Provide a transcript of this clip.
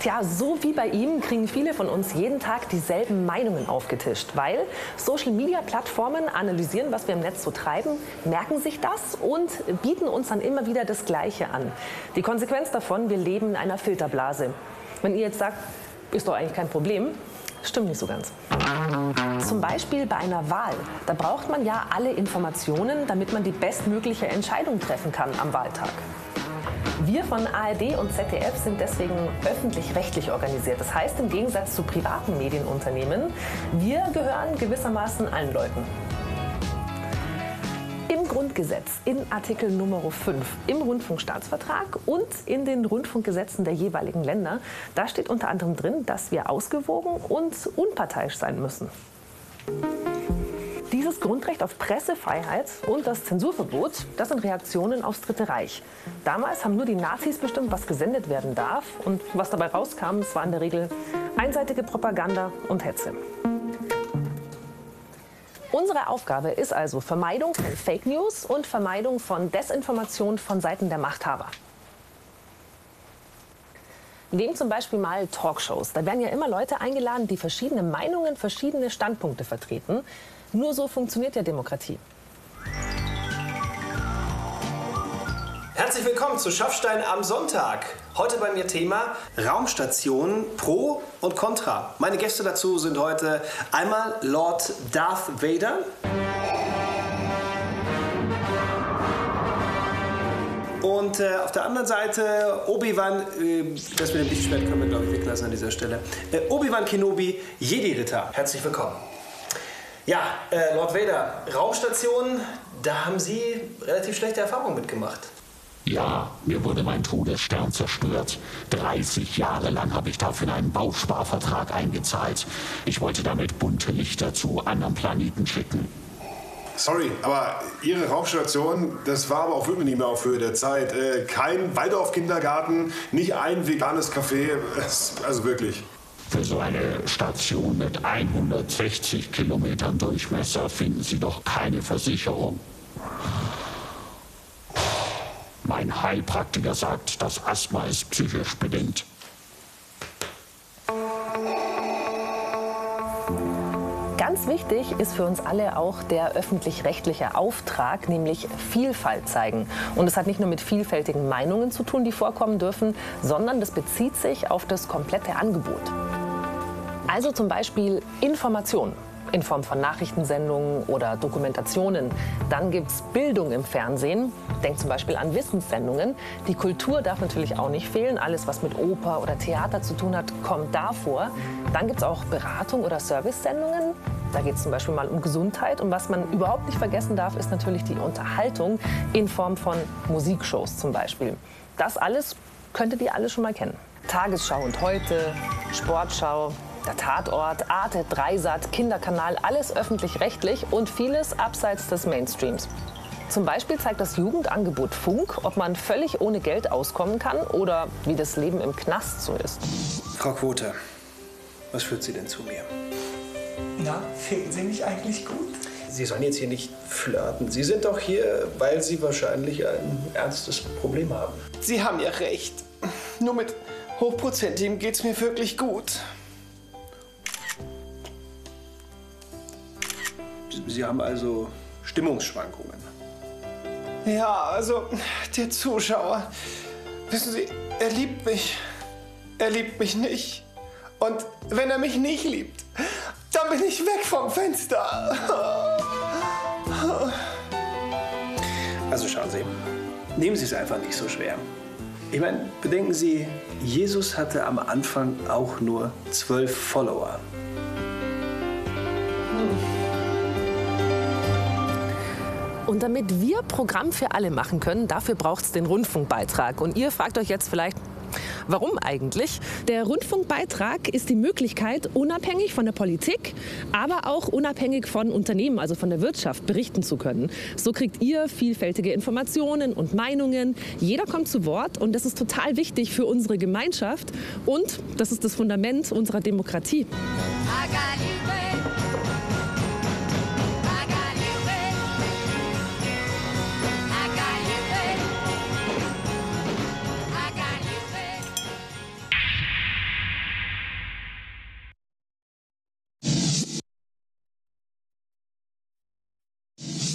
Tja, so wie bei ihm kriegen viele von uns jeden Tag dieselben Meinungen aufgetischt, weil Social-Media-Plattformen analysieren, was wir im Netz so treiben, merken sich das und bieten uns dann immer wieder das Gleiche an. Die Konsequenz davon, wir leben in einer Filterblase. Wenn ihr jetzt sagt, ist doch eigentlich kein Problem, stimmt nicht so ganz. Zum Beispiel bei einer Wahl. Da braucht man ja alle Informationen, damit man die bestmögliche Entscheidung treffen kann am Wahltag. Wir von ARD und ZDF sind deswegen öffentlich-rechtlich organisiert. Das heißt, im Gegensatz zu privaten Medienunternehmen, wir gehören gewissermaßen allen Leuten. Im Grundgesetz, in Artikel Nummer 5, im Rundfunkstaatsvertrag und in den Rundfunkgesetzen der jeweiligen Länder, da steht unter anderem drin, dass wir ausgewogen und unparteiisch sein müssen. Dieses Grundrecht auf Pressefreiheit und das Zensurverbot, das sind Reaktionen aufs Dritte Reich. Damals haben nur die Nazis bestimmt, was gesendet werden darf. Und was dabei rauskam, es war in der Regel einseitige Propaganda und Hetze. Unsere Aufgabe ist also Vermeidung von Fake News und Vermeidung von Desinformation von Seiten der Machthaber. Nehmen zum Beispiel mal Talkshows. Da werden ja immer Leute eingeladen, die verschiedene Meinungen, verschiedene Standpunkte vertreten. Nur so funktioniert ja Demokratie. Herzlich willkommen zu Schaffstein am Sonntag. Heute bei mir Thema Raumstation Pro und Contra. Meine Gäste dazu sind heute einmal Lord Darth Vader. Und äh, auf der anderen Seite Obi-Wan, äh, das mit dem Lichtschwert können wir glaube ich weglassen an dieser Stelle. Äh, Obi-Wan Kenobi, Jedi-Ritter. Herzlich willkommen. Ja, äh, Lord Vader, Raumstation, da haben Sie relativ schlechte Erfahrungen mitgemacht. Ja, mir wurde mein Todesstern zerstört. 30 Jahre lang habe ich dafür in einen Bausparvertrag eingezahlt. Ich wollte damit bunte Lichter zu anderen Planeten schicken. Sorry, aber Ihre Raumstation, das war aber auch wirklich nicht mehr auf Höhe der Zeit. Äh, kein Waldorf-Kindergarten, nicht ein veganes Café, also wirklich. Für so eine Station mit 160 Kilometern Durchmesser finden Sie doch keine Versicherung. Mein Heilpraktiker sagt, das Asthma ist psychisch bedingt. Ganz wichtig ist für uns alle auch der öffentlich-rechtliche Auftrag, nämlich Vielfalt zeigen. Und es hat nicht nur mit vielfältigen Meinungen zu tun, die vorkommen dürfen, sondern das bezieht sich auf das komplette Angebot. Also zum Beispiel Information in Form von Nachrichtensendungen oder Dokumentationen. Dann gibt es Bildung im Fernsehen. Denkt zum Beispiel an Wissenssendungen. Die Kultur darf natürlich auch nicht fehlen. Alles, was mit Oper oder Theater zu tun hat, kommt davor. Dann gibt es auch Beratung oder Service-Sendungen. Da geht es zum Beispiel mal um Gesundheit. Und was man überhaupt nicht vergessen darf, ist natürlich die Unterhaltung in Form von Musikshows zum Beispiel. Das alles könntet ihr alle schon mal kennen. Tagesschau und heute, Sportschau, der Tatort, Arte, Dreisat, Kinderkanal, alles öffentlich-rechtlich und vieles abseits des Mainstreams. Zum Beispiel zeigt das Jugendangebot Funk, ob man völlig ohne Geld auskommen kann oder wie das Leben im Knast so ist. Frau Quote, was führt Sie denn zu mir? Na, finden Sie mich eigentlich gut? Sie sollen jetzt hier nicht flirten. Sie sind doch hier, weil Sie wahrscheinlich ein ernstes Problem haben. Sie haben ja recht. Nur mit hochprozentigem geht's mir wirklich gut. Sie haben also Stimmungsschwankungen. Ja, also der Zuschauer, wissen Sie, er liebt mich. Er liebt mich nicht. Und wenn er mich nicht liebt, dann bin ich weg vom Fenster. Also schauen Sie, nehmen Sie es einfach nicht so schwer. Ich meine, bedenken Sie, Jesus hatte am Anfang auch nur zwölf Follower. Und damit wir Programm für alle machen können, dafür braucht es den Rundfunkbeitrag. Und ihr fragt euch jetzt vielleicht, Warum eigentlich? Der Rundfunkbeitrag ist die Möglichkeit, unabhängig von der Politik, aber auch unabhängig von Unternehmen, also von der Wirtschaft, berichten zu können. So kriegt ihr vielfältige Informationen und Meinungen. Jeder kommt zu Wort und das ist total wichtig für unsere Gemeinschaft und das ist das Fundament unserer Demokratie.